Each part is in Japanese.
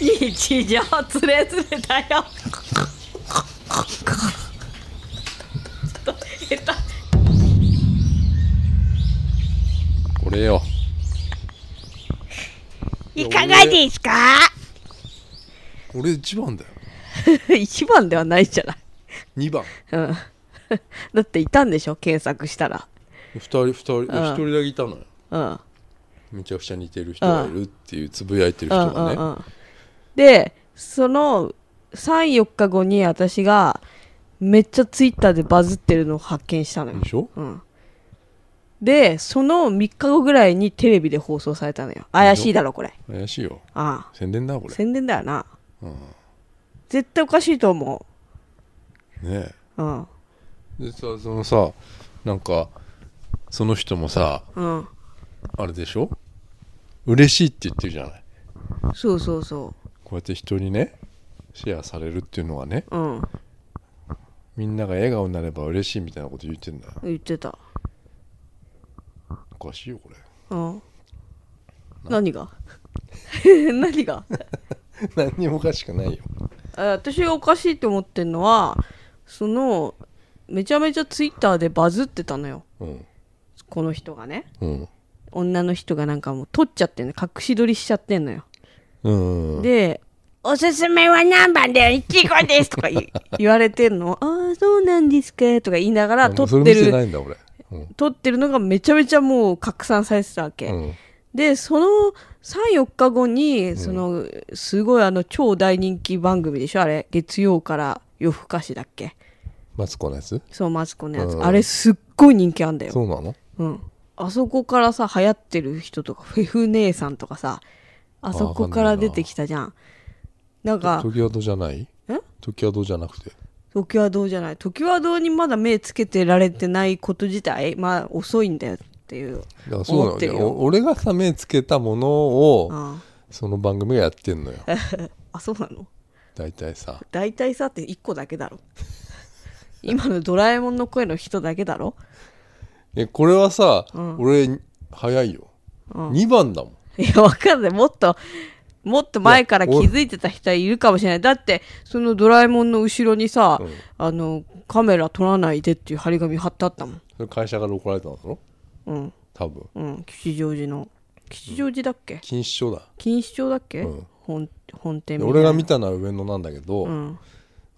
日常つれつれだよ。これよ。いかがですか？俺一番だよ。一番ではないじゃない。2番。うん。だっていたんでしょ？検索したら。2人2人ん。1人だけいたのよ。うん。めちゃくちゃ似てる人がいるっていうつぶやいてる人がね、うんうんうんでその34日後に私がめっちゃツイッターでバズってるのを発見したのよ。でしょ？うん、でその3日後ぐらいにテレビで放送されたのよ。怪しいだろこれ。怪しいよ。あ宣伝だこれ。あ宣伝だよな。うん。絶対おかしいと思ねううん。えでさそのさなんかその人もさうん。あれでしょ？嬉しいって言ってるじゃない。そうそうそこうやって人にねシェアされるっていうのはねううん。みんなが笑顔になれば嬉しいみたいなこと言ってんだ。よ言ってた。おかしいよこれ。うん。何が？何が？何に もおかしくないよ。あ私がおかしいって思ってんのはそのめちゃめちゃツイッターでバズってたのよ。うん。この人がね。うん。女の人がなんかもう撮っちゃってんの。隠し撮りしちゃってんのよで「おすすめは何番だよ？いちごです」とか言 言われてんの「ああそうなんですか」とか言いながら撮ってる。ないんだ俺。うん。撮ってるのがめちゃめちゃもう拡散されてたわけ、うん。でその34日後にそのすごいあの超大人気番組でしょ？あれ月曜から夜更かしだっけ？マツコのやつ？そうマツコのやつ、うん。あれすっごい人気あんだよ。そうなの？うん。あそこからさ流行ってる人とかフェフ姉さんとかさあそこから出てきたじゃん。なんか時はどうじゃない？え？時はどうじゃなくて？時はどうじゃない。時はどうにまだ目つけてられてないこと自体まあ遅いんだよっていういやそうなの。いや思ってるよ。お俺がさ目つけたものをあその番組がやってんのよ。あそうなの？大体さ。大体さって1個だけだろ。今のドラえもんの声の人だけだろ。えこれはさ、うん。俺早いよ、うん。2番だもんいやわかんない。もっともっと前から気づいてた人はいるかもしれない。だってそのドラえもんの後ろにさ、うん。あのカメラ撮らないでっていう張り紙貼ってあったもん。それ会社から怒られたんだろうん。多分。うん。吉祥寺の。吉祥寺だっけ？錦糸町だ。錦糸町だっけ、うん。本本店俺が見たのは上野なんだけど、うん。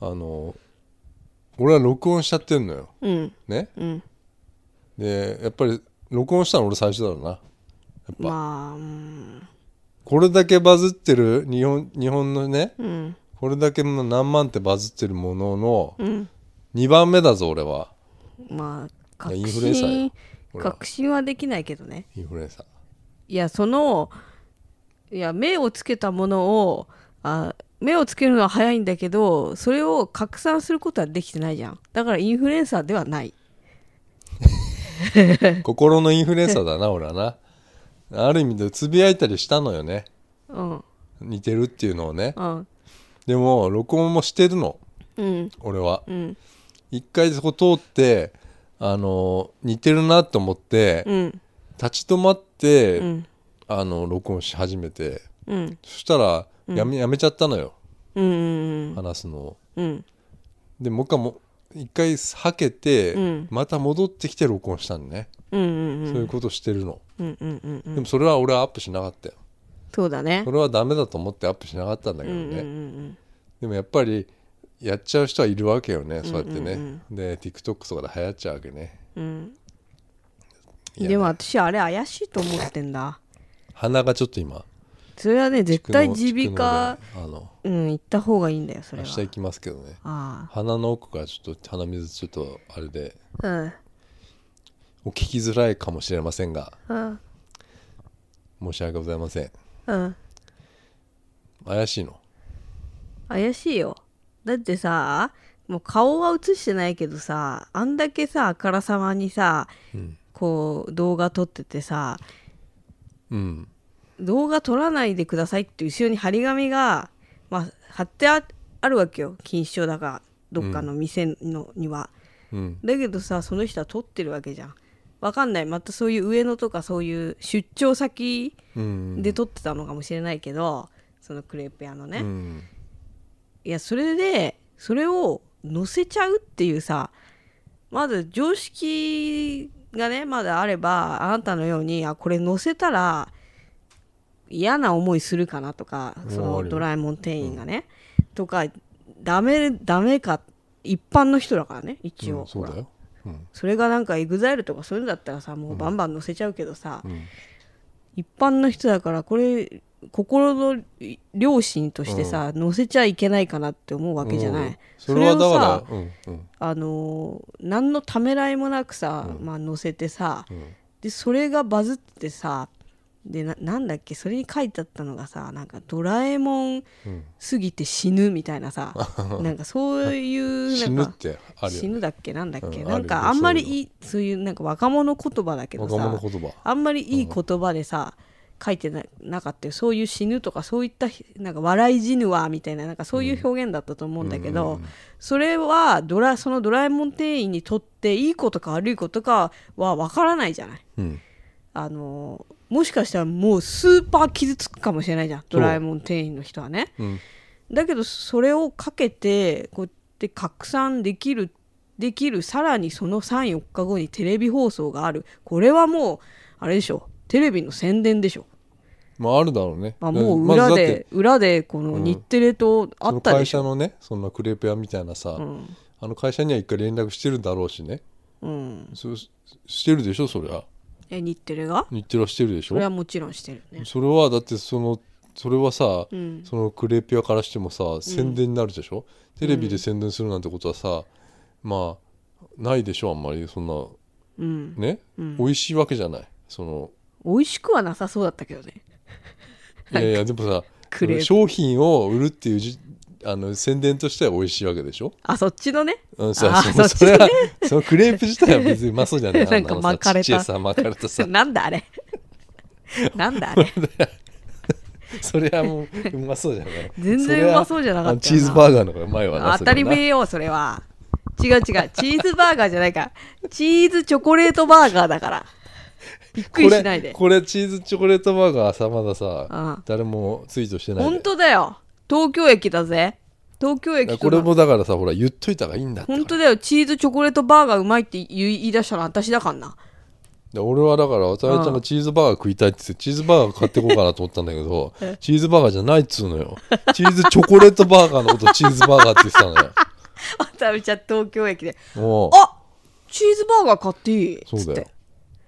あの俺は録音しちゃってんのよ。うん。ね？うん。でやっぱり録音したの俺最初だろうなやっぱ、まあうん。これだけバズってる日本日本のねうん。これだけの何万ってバズってるもののうん。2番目だぞ俺は。まあ確いやインフルエンサーよ。信確信はできないけどね。インフルエンサー。いやそのいや目をつけたものをあ目をつけるのは早いんだけどそれを拡散することはできてないじゃん。だからインフルエンサーではない。心のインフルエンサーだな俺はなある意味でつぶやいたりしたのよね。うん。似てるっていうのをね。うん。でも録音もしてるの。うん。俺は。うん。一回そこ通ってあの似てるなと思ってうん。立ち止まって、うん。あの録音し始めて。うん。そしたらやめ,、やめちゃったのよ。うんうん話すのを。うん。でもう一回も一回はけて、うん。また戻ってきて録音したのね、うんうんうん。そういうことしてるの、うんうんうんうん。でもそれは俺はアップしなかったよ。そうだね。それはダメだと思ってアップしなかったんだけどね、うんうんうんでもやっぱりやっちゃう人はいるわけよね。そうやってね、うんうんで TikTok とかで流行っちゃうわけね。うん。いやでも私あれ怪しいと思ってんだ。鼻がちょっと今。それはね絶対蓄耳鼻科うん行った方がいいんだよそれは。明日行きますけどね。あ鼻の奥からちょっと鼻水ちょっとあれで。あうんお聞きづらいかもしれませんがうん。申し訳ございません。うん。怪しいの。怪しいよ。だってさもう顔は映してないけどさあんだけさあからさまにさうん、こう動画撮っててさうん、動画撮らないでくださいって後ろに張り紙が、まあ、貼ってああるわけよ。錦糸町だかどっかの店のには、うん。だけどさその人は撮ってるわけじゃんわかんない。またそういう上野とかそういう出張先うん。で撮ってたのかもしれないけど、そのクレープ屋のね、うん。いやそれでそれを乗せちゃうっていうさまず常識がねまだあればあなたのようにあこれ乗せたら嫌な思いするかなとかそのドラえもん店員がね、とかダメダメか一般の人だからね一応、うんそそれがなんか EXILE とかそういうのだったらさもうバンバン乗せちゃうけどさ、うん。一般の人だからこれ心の良心としてさ、乗せちゃいけないかなって思うわけじゃない、うんそれをさあのー何のためらいもなくさ、まあ乗せてさうん。でそれがバズってさでななんだっけ？それに書いてあったのがさなんかドラえもんうんすぎて死ぬみたいなさ なんかそういう死なんかぬってあるよね。死ぬだっけ？なんだっけ、うんなんかあんまりいういいそういうなんか若者言葉だけど若さあんまりいい言葉でさ、書いてななかったよ。そういう死ぬとかそういったなんか笑い死ぬわみたいななんかそういう表現だったと思うんだけど、それはドラそのドラえもん店員にとっていいことか悪いことかは分からないじゃない。うん。あのもしかしたらもうスーパー傷つくかもしれないじゃん。ドラえもん店員の人はね。うん。だけどそれをかけてこうやって拡散できるできるさらにその34日後にテレビ放送がある。これはもうあれでしょ。テレビの宣伝でしょ、まああるだろうね。まあ、もう裏で、裏でこの日テレとあそのったでしょ、会社のねそんなクレープ屋みたいなさ、うん。あの会社には一回連絡してるだろうしね。うん、そうしてるでしょそりゃえ日テレが？日テレはしてるでしょ？それはもちろんしてるね。それはだってそのそれはさ、うん。そのクレープ屋からしてもさ宣伝になるでしょ、テレビで宣伝するなんてことはさまあないでしょあんまりそんな。うん。ね、美味しいわけじゃない。その。美味しくはなさそうだったけどね。いやいやでもさ クレープ。商品を売るっていうじあの宣伝としては美味しいわけでしょ、あそっちのね。うん、さあそそっちねそれはそのクレープ自体は別にうまそうじゃない。なんか巻かれた。さ巻かれたさ。なんだあれ。なんだあれ。それはもううまそうじゃない。全然うまそうじゃなかったチーズバーガーの方がうまいわな。当たり前よそれは。違う違う。チーズバーガーじゃないから。チーズチョコレートバーガーだから。びっくりしないで。これチーズチョコレートバーガーさまださあ誰もツイートしてない本で当だよ東京駅だぜ。東京駅ことれもだからさほら言っといた方がいいんだって。本当だよ。チーズチョコレートバーガーうまいって言い出したの私だからな。で俺はだから渡辺ちゃんがチーズバーガー食いたいって言ってチーズバーガー買ってこうかなと思ったんだけどチーズバーガーじゃないっつうのよ。チーズチョコレートバーガーのことチーズバーガーって言ってたのよ。渡辺ちゃん東京駅で。もう。あチーズバーガー買っていいそうだよ。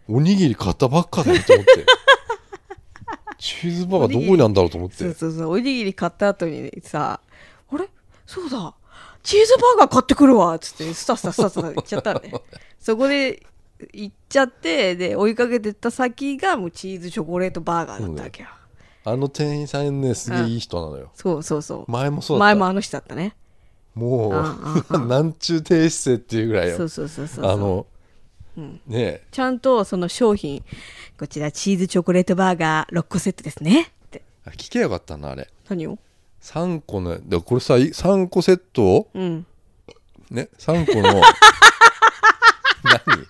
おにぎり買ったばっかだよと思ってチーズバーガーどこにあるんだろうと思って。そうそうそう。おにぎり買った後にさあれ？そうだ。チーズバーガー買ってくるわっつってスタスタスタスタ行っちゃったんで そこで行っちゃってで追いかけてった先がもうチーズチョコレートバーガーだったわけよ、あの店員さんねすげえいい人なのよ。そうそうそう。前もそうだった。前もあの人だったね。もうんう なんちゅう低姿勢っていうぐらいよ。そうそうそうそう。あのねえ。ちゃんとその商品こちらチーズチョコレートバーガー6個セットですね。って。あ聞けばよかったなあれ。何を？3個のでこれさ3個セットを？うん。ね3個の。何？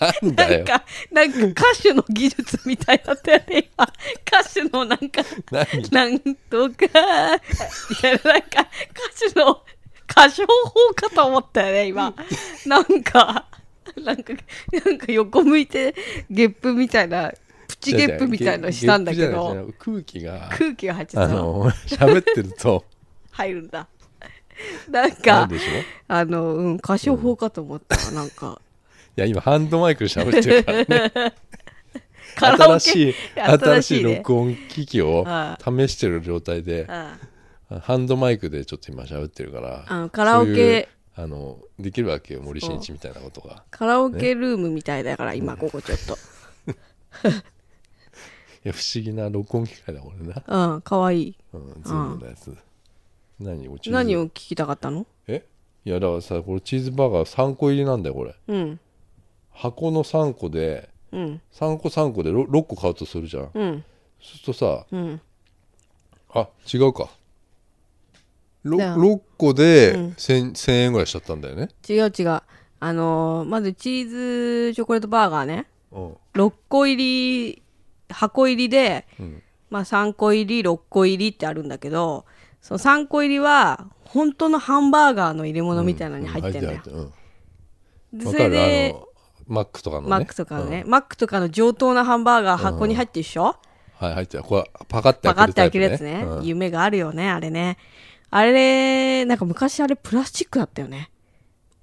なんだよ。なんかなんか歌手の技術みたいだったよね今。歌手のなんか何？なんとか、いや、なんか、歌手の歌唱法かと思ったよね、今。なんか、なんか、なんか横向いて、ゲップみたいな、プチゲップみたいのしたんだけど、空気が。空気が入っちゃあった。の。の喋ってると。入るんだ。なんなかんでしょいあの、うん、歌唱法かと思ったわなんか。や今ハンドマイクで喋ってるからね。新しい新しいね。録音機器をあ試してる状態で。うんハンドマイクでちょっと今喋ってるからあのカラオケ。そういうあのできるわけよ森進一みたいなことが。カラオケルームみたいだから、今、ここちょっと。いや不思議な録音機械だこれなうん、かわい。い。うんズームのやつ。何をチーズ？何を聞きたかったの？え？いやだからさこれチーズバーガー3個入りなんだよこれ。うん、箱の3個でうん、3個3個で 6, 個買うとするじゃん。うん、そうするとさうん。あ違うかろじゃあ 6, 個でうん。1000, 1000円ぐらいしちゃったんだよね。違う違う。あのーまずチーズチョコレートバーガーね。うん。6個入り箱入りで、うん。まあ、3個入り6個入りってあるんだけどその3個入りは本当のハンバーガーの入れ物みたいなのに入ってんだよ、うん。うん。でそれでマックとかのね。マックとかのね、マックとかの上等なハンバーガー箱に入ってるでしょ、はい入ってる。これパカッてパカって開けるやつね、夢があるよねあれねあれなんか昔あれプラスチックだったよね。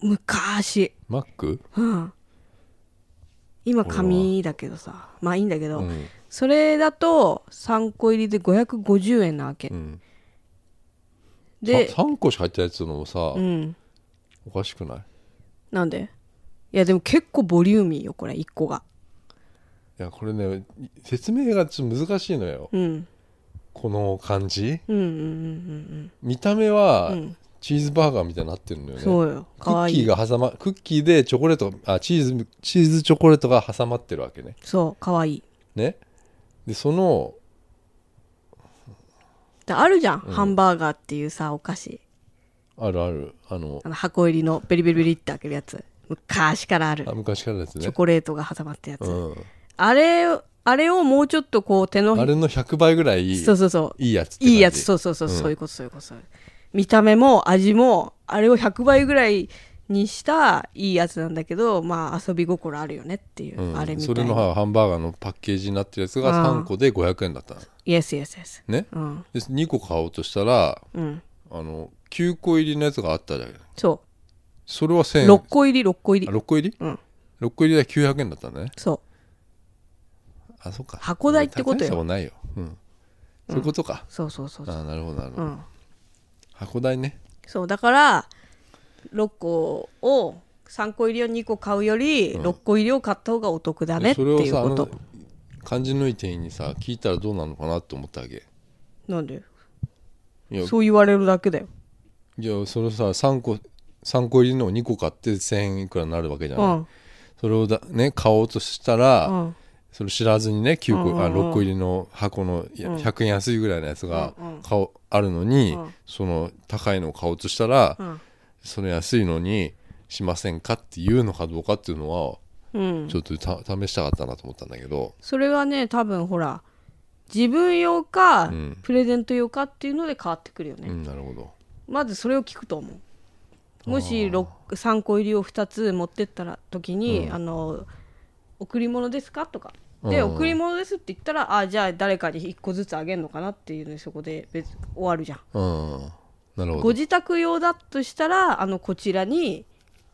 昔。マックうん。今紙だけどさ。まあいいんだけど、うん。それだと3個入りで550円なわけ、うん。でさ3個しか入ってないやつのもさ、うん。おかしくない？なんで？いやでも結構ボリューミーよこれ1個が。いやこれね説明がちょっと難しいのよ。うんこの感じ？うんうんうんうん見た目はうん。チーズバーガーみたいになってるのよね、そうよ。クかわい。いッキーが挟まクッキーでチョコレートあチーズチーズチョコレートが挟まってるわけね。そうかわい。いね？でそのであるじゃん、ハンバーガーっていうさお菓子。あるある。あのあの箱入りのベリベリベリって開けるやつ。昔からある。あ昔からですね。チョコレートが挟まったやつ、うん、あれあれをもうちょっとこう手のあれの100倍ぐらいいそうそうそう。いやついいやつ。そうそうそう、う。ん。そういうことそういうこと見た目も味もあれを100倍ぐらいにしたいいやつなんだけどまあ遊び心あるよねっていう、うん。あれみたいそれのなハンバーガーのパッケージになってるやつが3個で500円だったの。イエスイエスイエスね？うん。で2個買おうとしたらうん。あの9個入りのやつがあったじゃんそそれは1000う円。6個入り6個入あり6個入り、うん。6個入りで900円だったんだね。そうあそっか。箱代ってことよ。大したもんないよ、うん、そういうことか、そうそうそうそう。あなるほどなるほど、うん。箱代ね。そうだから6個を3個入りを2個買うより6個入りを買った方がお得だねってそれをいうこと。さあのい店員にさ聞いたらどうなのかなって思ったわけ。なんで？そう言われるだけだよ。いやそれさ3個3個入りのを2個買って1000円いくらになるわけじゃない、うん。それをだ、ね、買おうとしたら、うんそれ知らずにね9個、うんうんうん。あ6個入りの箱のいやうん。100円安いぐらいのやつがうんうんあるのに、うん。その高いのを買おうとしたら、うん。その安いのにしませんかっていうのかどうかっていうのはうん。ちょっとた試したかったなと思ったんだけど、それはね多分ほら自分用か、うん。プレゼント用かっていうので変わってくるよね、うんなるほど。まずそれを聞くと思う。もし3個入りを2つ持ってったら時に、あの贈り物ですか？とか。で、うん。贈り物ですって言ったらあじゃあ誰かに1個ずつあげるのかなっていうのでそこで別終わるじゃん。うん。なるほど。ご自宅用だとしたらあのこちらに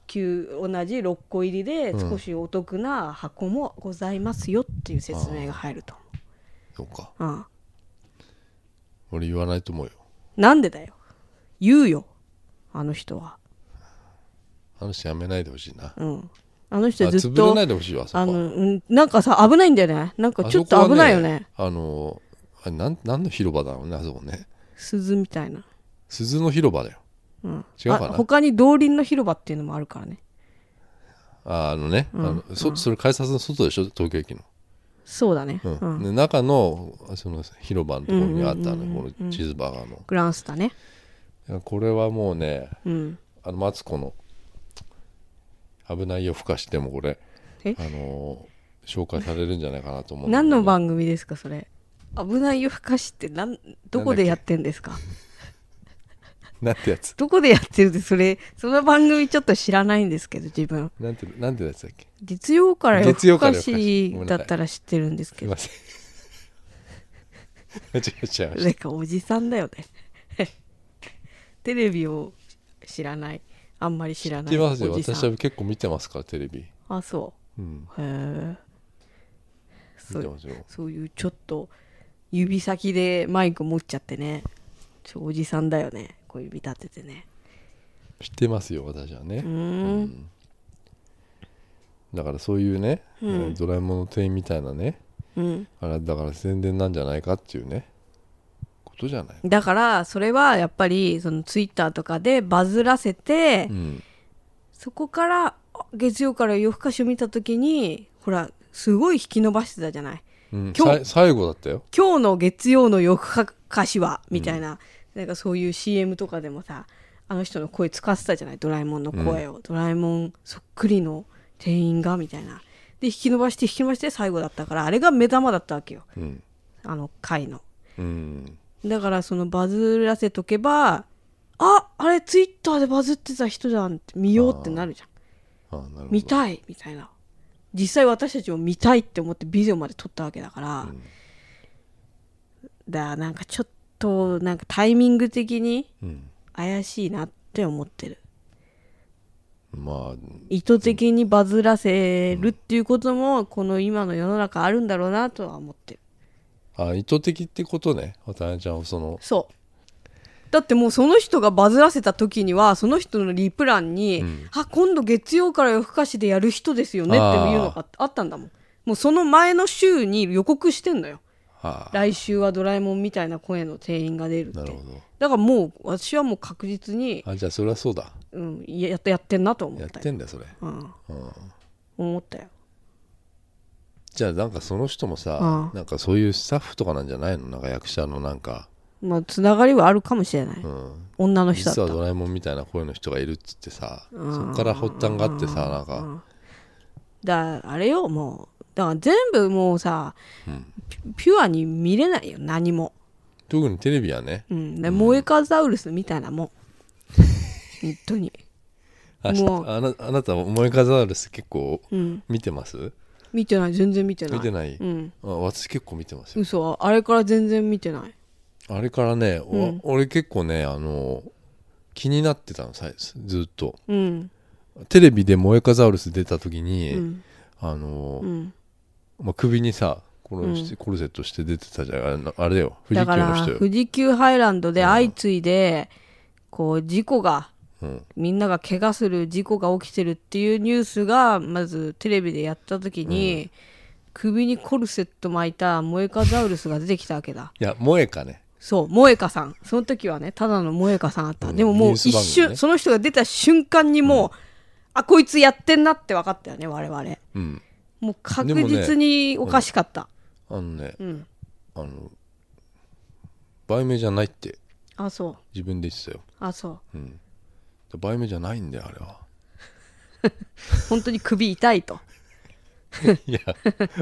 旧同じ6個入りで少しお得な箱もございますよっていう説明が入るとそう。か思う、うん、俺言わないと思うよ。なんでだよ？言うよ。あの人は。話やめないでほしいな。うんあの人あずっと潰れないでほしいわそこは。あの、うん、なんかさ危ないんだよね。なんかちょっと危ないよね。あそこはあのあれなん何の広場だろうねあそこね。鈴みたいな、鈴の広場だよ。うん、違うかな？あ他に道林の広場っていうのもあるからね。ああのね、あのそそれ改札の外でしょ？東京駅の、そうだね、うん。うん。で中のその広場のところにあったの、このチーズバーガーの。グランスタね。これはもうねうん。あのマツコの危ないよふかしてもこれ。え？あの紹介されるんじゃないかなと思う、何の番組ですかそれ？危ない夜更かしってなんどこでやってんですか？なんてやつ？どこでやってるんでそれその番組ちょっと知らないんですけど自分。なんてなんてやつだっけ？月曜から夜更かしだったら知ってるんですけど。すいません。間違えちゃいましなんかおじさんだよね。テレビを知らないあんまり知らないた知ってますよ。私は結構見てますからテレビ。あそう。ん。うへえそう。見てますよ。そういうちょっと指先でマイク持っちゃってね。おじさんだよね。小指立ててね。知ってますよ私はね。うーん。だからそういうね、ドラえもんの店員みたいなね。うん。あれだから宣伝なんじゃないかっていうねことじゃない、だからそれはやっぱりそのツイッターとかでバズらせて、うん、そこからあ月曜から夜更かしを見た時にほらすごい引き伸ばしてたじゃない？うん、今日最後だったよ。今日の月曜の夜更かしはみたいな,、なんかそういう CM とかでもさあの人の声使ってたじゃない？ドラえもんの声を、ドラえもんそっくりの店員がみたいな。で引き伸ばして引き伸ばして最後だったからあれが目玉だったわけよ。うん。あの回の。うんだからそのバズらせとけばああれツイッターでバズってた人じゃんって見ようってなるじゃん。見たいみたいな。実際私たちも見たいって思ってビデオまで撮ったわけだから、ん。だからなんかちょっとなんかタイミング的にうん。怪しいなって思ってる。まあ。意図的にバズらせるっていうこともこの今の世の中あるんだろうなとは思ってるあ意図的ってことね。渡辺ちゃんはその。そう。だってもうその人がバズらせた時にはその人のリプランに「うん。あ今度月曜から夜更かしでやる人ですよね」っていうのがあったんだもん。もうその前の週に予告してんのよ。あ来週はドラえもんみたいな声の店員が出るって。なるほど。だからもう私はもう確実に、あじゃあそれはそうだ。うん、やっやってんなと思やっったよ、てんだよそれ、うん、うん、思ったよじゃあなんかその人もさ、なんかそういうスタッフとかなんじゃないの？なんか役者のなんか、まあつながりはあるかもしれない、うん、女の人だったら。実はドラえもんみたいな声の人がいるっつってさ、そっから発端があってさなんか、だあれよもう。だから全部もうさうん、ピピュアに見れないよ何も、特にテレビはね。うん、でモエカザウルスみたいなもん。本当に。あもう。あなあなた思い数ある結構うん。見てます？見てない。全然見てない。見てない、うん。あ私結構見てますよ。嘘。あれから全然見てない。あれからね、おうん。俺結構ねあの気になってたのさずっと。うん。テレビでモエカザウルス出た時うに、ん。あの、うん。まあ、首にさコル,、うん。コルセットして出てたじゃん。あれあれだよ。富士だから急の人よ、富士急ハイランドで相次いでこう事故がうん、みんなが怪我する事故が起きてるっていうニュースがまずテレビでやった時に、首にコルセット巻いたモエカザウルスが出てきたわけだ。いやモエカね。そうモエカさん。その時はねただのモエカさんあった、うんでももう一番組ね。瞬、その人が出た瞬間にもう、あこいつやってんなって分かったよね我々。うん。もう確実におかしかった、あのねうん。あの売名じゃないってあそう。自分で言ってたよ、あそう。うん、売名じゃないんだよあれは。本当に首痛いと。いや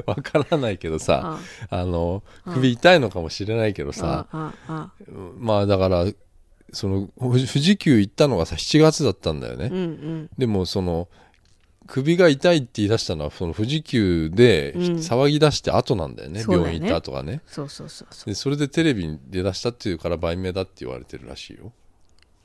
わからないけどさああ。の首痛いのかもしれないけどあさまあだからその富士急行ったのがさ7月だったんだよね、うんうん。でもその首が痛いって言い出したのはその富士急でうん。騒ぎ出して後なんだよね、病院行った後がね。そうそうそう。そうでそれでテレビに出だしたっていうから売名だって言われてるらしいよ、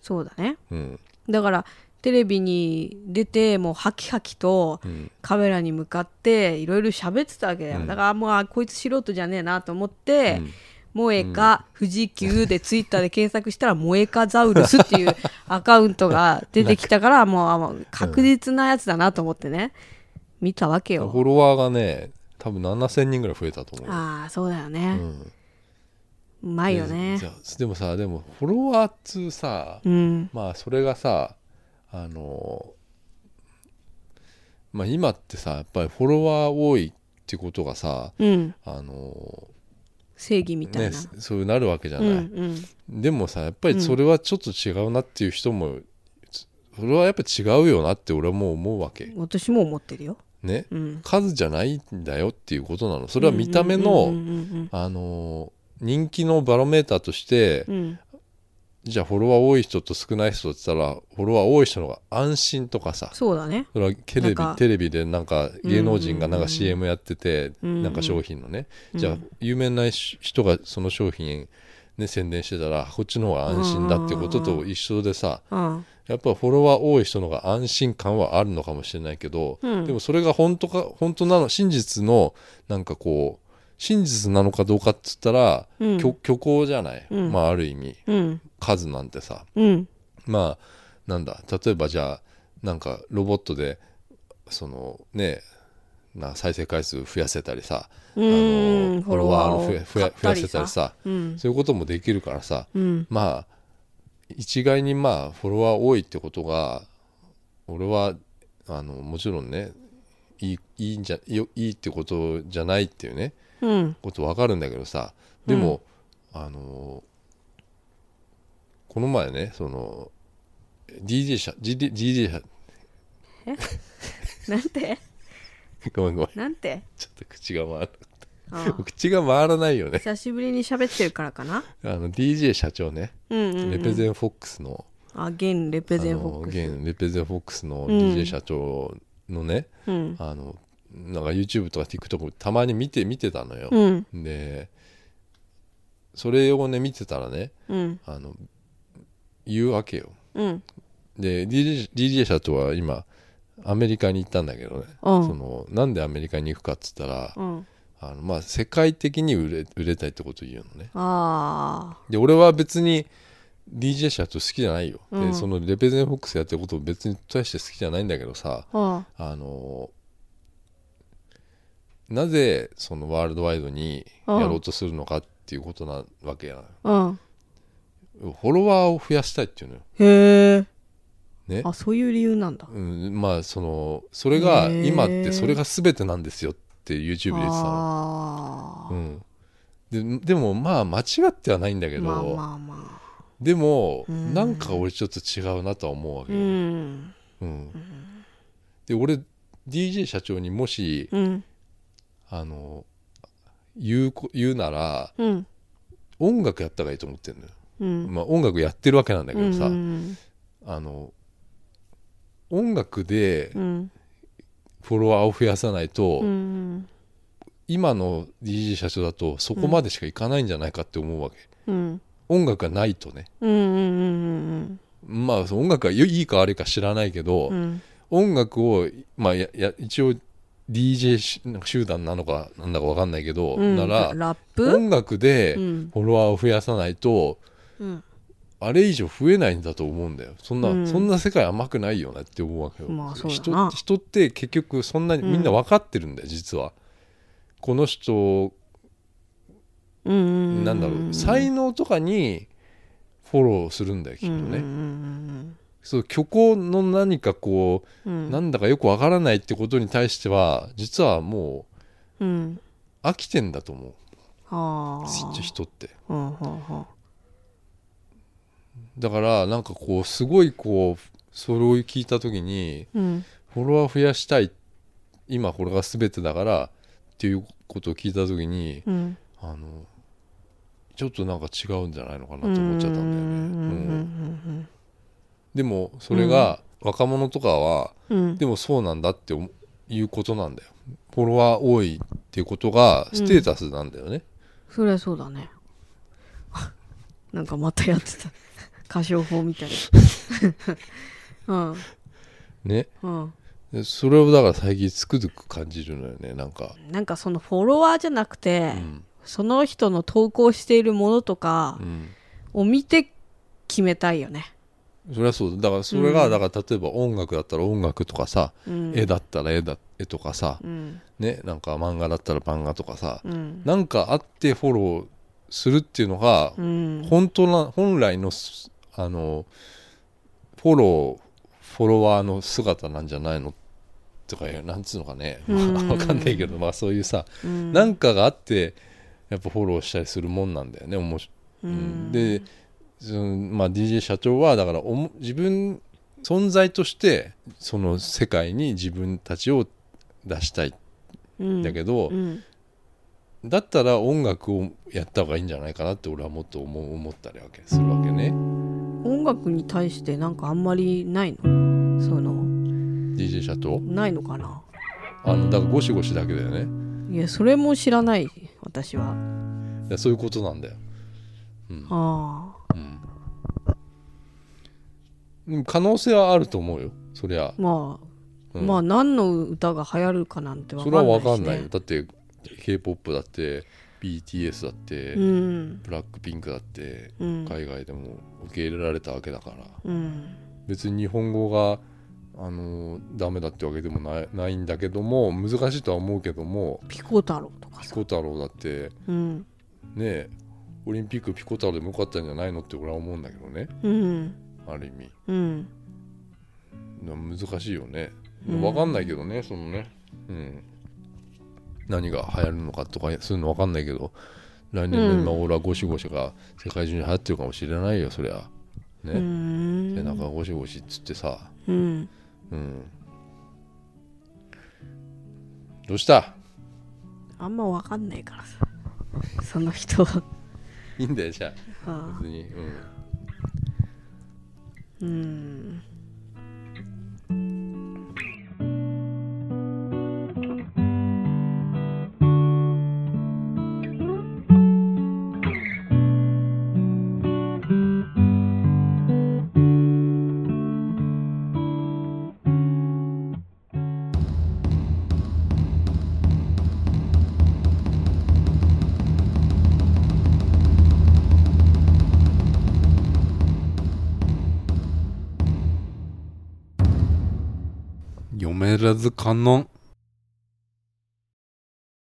そうだね。うんだからテレビに出てもうハキハキとうん。カメラに向かっていろいろ喋ってたわけだよ、うん。だからもうあこいつ素人じゃねえなと思ってうん「萌えか富士急」でツイッターで検索したら「萌えかザウルス」っていう アカウントが出てきたからもう確実なやつだなと思ってね。見たわけよ。フォロワーがね多分7000人ぐらい増えたと思うよ。ああそうだようね、んうまいよね。ででもさでもフォロワーっつうさうん。まあそれがさあのまあ今ってさやっぱりフォロワー多いってことがさうん。あの正義みたいねな、そうなるわけじゃうない、んうん。でもさやっぱりそれはちょっと違うなっていう人も、それはやっぱ違うよなって俺はもう思うわけ。私も思ってるよ、ね。うん、数じゃないんだよっていうことなの。それは見た目の、うんうん。あの人気のバロメーターとして、うん。うんじゃあフォロワー多い人と少ない人って言ったらフォロワー多い人の方が安心とかさそうだね。それはテレビテレビでなんか芸能人がなんかうんうんうん。CM やってて、うんなんか商品のね、うん。じゃあ有名な人がその商品ね宣伝してたらこっちの方が安心だってことと一緒でさうん。やっぱフォロワー多い人の方が安心感はあるのかもしれないけど、うん。でもそれが本当か本当なの真実のなんかこう真実なのかどうかっつったら、うん。虚虚構じゃない、うん。まあある意味。うん。数なんてさ。うん。まあなんだ。例えばじゃあなんかロボットでそのねな再生回数増やせたりさ、うあんのフォロワーの増や増や増やせたりさそういうこともできるからさ。うん。まあ一概にまあフォロワー多いってことが俺はあのもちろんねいいいいんじゃいいってことじゃないっていうね。うんことわかるんだけどさでも、あのこの前ねその DJ 社 GD DJ 社 なんて？ごめんごめん。なんて？ちょっと口が回るあ口が回らないよね。久しぶりに喋ってるからかな？あの DJ 社長ね、うんうん、うん、レペゼンフォックスのあ現レペゼンフォックス。現レペゼンフォックスのうん。DJ 社長のね、うん。あのなんか YouTube とか TikTok たまに見て見てたのよ、うん。でそれをね見てたらねうん。あの言うわけよ。うん。で DJ, DJ 社長は今アメリカに行ったんだけどね、うん。そのなんでアメリカに行くかっつったら、うん。あのまあ、世界的に売れ売れたいってことを言うのね。あで俺は別に DJ 社長好きじゃないよ、うん。でそのレペゼンフォックスやってること別に大して好きじゃないんだけどさあのなぜそのワールドワイドにやろうとするのかっていうことなわけやうん。フォロワーを増やしたいっていうのよ。へえ。ね。あそういう理由なんだ。うん、まあそのそれが今ってそれが全てなんですよって YouTube で言ってたの、ああ、うん、ででもまあ間違ってはないんだけど、まあまあまあ。でもうん。なんか俺ちょっと違うなとは思うわけうよ、ん。うん。で俺 DJ 社長にもしうんあの言うこ言うならうん。音楽やった方がいいと思ってるのよ、うん。まあ、音楽やってるわけなんだけどさ、うんあの音楽でうん。フォロワーを増やさないと、うん今の DJ 社長だとそこまでしかいかないんじゃないかって思うわけ、うん。音楽がないとね。まあ音楽がいいか悪いか知らないけど、うん。音楽を、まあ、やや一応 DJ し集団なのかなんだか分かんないけど、うん。ならラップ？音楽でうん。フォロワーを増やさないと、うん。あれ以上増えないんだと思うんだよ。そんな、うん。そんな世界甘くないよなって思うわけよ、まあ人な。人って結局そんなにみんな分かってるんだよ、実は。この人なんだろう才能とかにフォローするんだよきっとね、そう虚構の何かこう、うん。うんなんだかよくわからないってことに対しては実はもうん。う飽きてんだと思う。人って。うんうんうん。だからなんかこうすごいこうそれを聞いた時にうん。フォロワー増やしたい今これが全てだからっていうことを聞いた時にうん。あのちょっとなんか違うんじゃないのかなと思っちゃったんだよね、でもそれが若者とかはうん。うんでもそうなんだって思いうことなんだよ。フォロワー多いっていうことがステータスなんだよね、そりゃそうだね。なんかまたやってた。歌唱法みたいな。うん。ね。うん。でそれをだから最近つくづく感じるのよねなんか、なんかそのフォロワーじゃなくて、うん。その人の投稿しているものとかうん、を見て決めたいよね。それはそうだ。だからそれが、うん。だから例えば音楽だったら音楽とかさ、うん、絵だったら絵だ絵とかさ、うん。ねなんか漫画だったら漫画とかさ、うん。なんかあってフォローするっていうのが、うん。本当な本来のすあのフォローフォロワーの姿なんじゃないのとかなんつうのかね、うん。わかんないけどまあそういうさ、うん。なんかがあってやっぱフォローしたりするもんなんだよねおもしうん。でその、まあ、DJ 社長はだからおも自分存在としてその世界に自分たちを出したいんだけど、うんだったら音楽をやった方がいいんじゃないかなって俺はもっと思う思ったりわけするわけね。音楽に対してなんかあんまりないの？その DJ 社長？ないのかな？あのだからゴシゴシだけだよね。いやそれも知らない私は。そういうことなんだよ、うん。あうんでも可能性はあると思うよ。そりゃ。あ、まあ、うん。まあ何の歌が流行るかなんてわそれかんないし、ね、は分かんないよ。だって k p o p だって BTS だって、うん。ブラックピンクだってうん。海外でも受け入れられたわけだから。うん。別に日本語があのダメだってわけでもないないんだけども難しいとは思うけどもピコ太郎とかさ。ピコ太郎だってうん。ねえオリンピックピコ太郎でもよかったんじゃないのって俺は思うんだけどね。うんある意味。うん。な難しいよね。うん。分かんないけどねそのね。うん。何が流行るのかとかそういうの分かんないけど来年のうん。今俺はゴシゴシが世界中に流行ってるかもしれないよそりゃ。うね、ん。でなんかゴシゴシっつってさ。うん。うん。どうした？あんま分かんないからさ。その人は。いいんだよじゃああ。別に。うんうんらず観音。